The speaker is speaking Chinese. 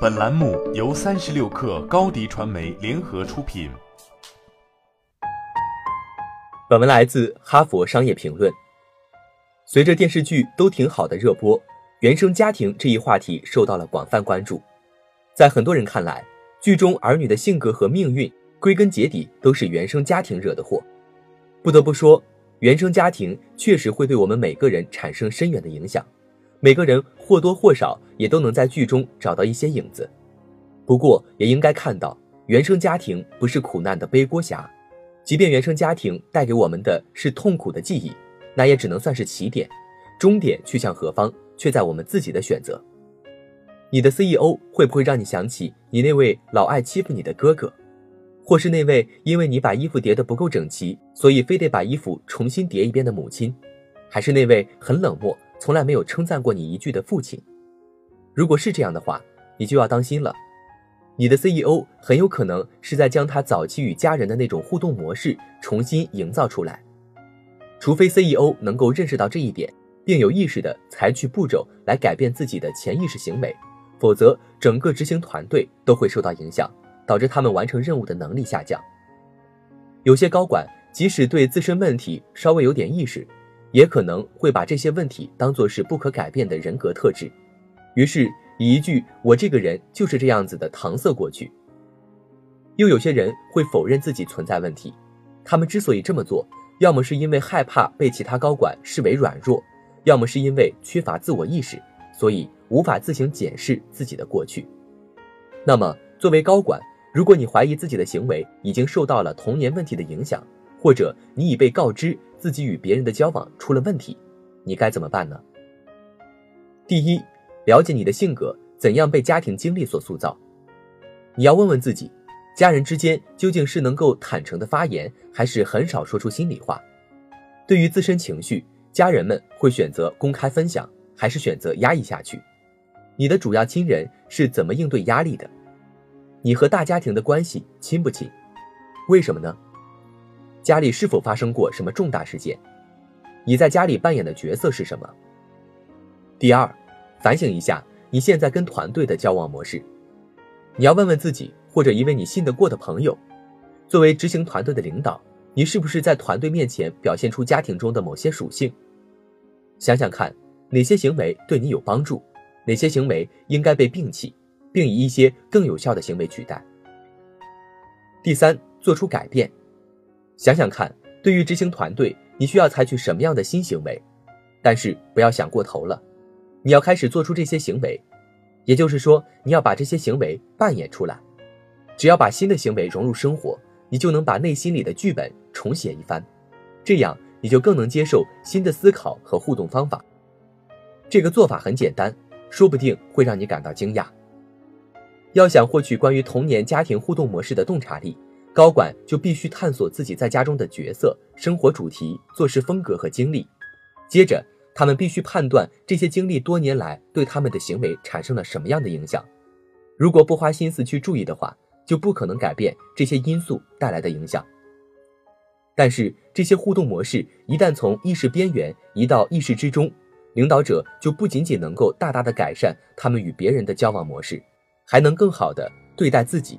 本栏目由三十六氪高低传媒联合出品。本文来自《哈佛商业评论》。随着电视剧都挺好的热播，原生家庭这一话题受到了广泛关注。在很多人看来，剧中儿女的性格和命运，归根结底都是原生家庭惹的祸。不得不说，原生家庭确实会对我们每个人产生深远的影响。每个人或多或少也都能在剧中找到一些影子，不过也应该看到，原生家庭不是苦难的背锅侠，即便原生家庭带给我们的是痛苦的记忆，那也只能算是起点，终点去向何方，却在我们自己的选择。你的 CEO 会不会让你想起你那位老爱欺负你的哥哥，或是那位因为你把衣服叠得不够整齐，所以非得把衣服重新叠一遍的母亲，还是那位很冷漠？从来没有称赞过你一句的父亲，如果是这样的话，你就要当心了。你的 CEO 很有可能是在将他早期与家人的那种互动模式重新营造出来。除非 CEO 能够认识到这一点，并有意识的采取步骤来改变自己的潜意识行为，否则整个执行团队都会受到影响，导致他们完成任务的能力下降。有些高管即使对自身问题稍微有点意识。也可能会把这些问题当作是不可改变的人格特质，于是以一句“我这个人就是这样子的”搪塞过去。又有些人会否认自己存在问题，他们之所以这么做，要么是因为害怕被其他高管视为软弱，要么是因为缺乏自我意识，所以无法自行检视自己的过去。那么，作为高管，如果你怀疑自己的行为已经受到了童年问题的影响，或者你已被告知自己与别人的交往出了问题，你该怎么办呢？第一，了解你的性格怎样被家庭经历所塑造。你要问问自己，家人之间究竟是能够坦诚的发言，还是很少说出心里话？对于自身情绪，家人们会选择公开分享，还是选择压抑下去？你的主要亲人是怎么应对压力的？你和大家庭的关系亲不亲？为什么呢？家里是否发生过什么重大事件？你在家里扮演的角色是什么？第二，反省一下你现在跟团队的交往模式。你要问问自己，或者一位你信得过的朋友，作为执行团队的领导，你是不是在团队面前表现出家庭中的某些属性？想想看，哪些行为对你有帮助，哪些行为应该被摒弃，并以一些更有效的行为取代。第三，做出改变。想想看，对于执行团队，你需要采取什么样的新行为？但是不要想过头了，你要开始做出这些行为，也就是说，你要把这些行为扮演出来。只要把新的行为融入生活，你就能把内心里的剧本重写一番，这样你就更能接受新的思考和互动方法。这个做法很简单，说不定会让你感到惊讶。要想获取关于童年家庭互动模式的洞察力。高管就必须探索自己在家中的角色、生活主题、做事风格和经历，接着他们必须判断这些经历多年来对他们的行为产生了什么样的影响。如果不花心思去注意的话，就不可能改变这些因素带来的影响。但是这些互动模式一旦从意识边缘移到意识之中，领导者就不仅仅能够大大的改善他们与别人的交往模式，还能更好的对待自己。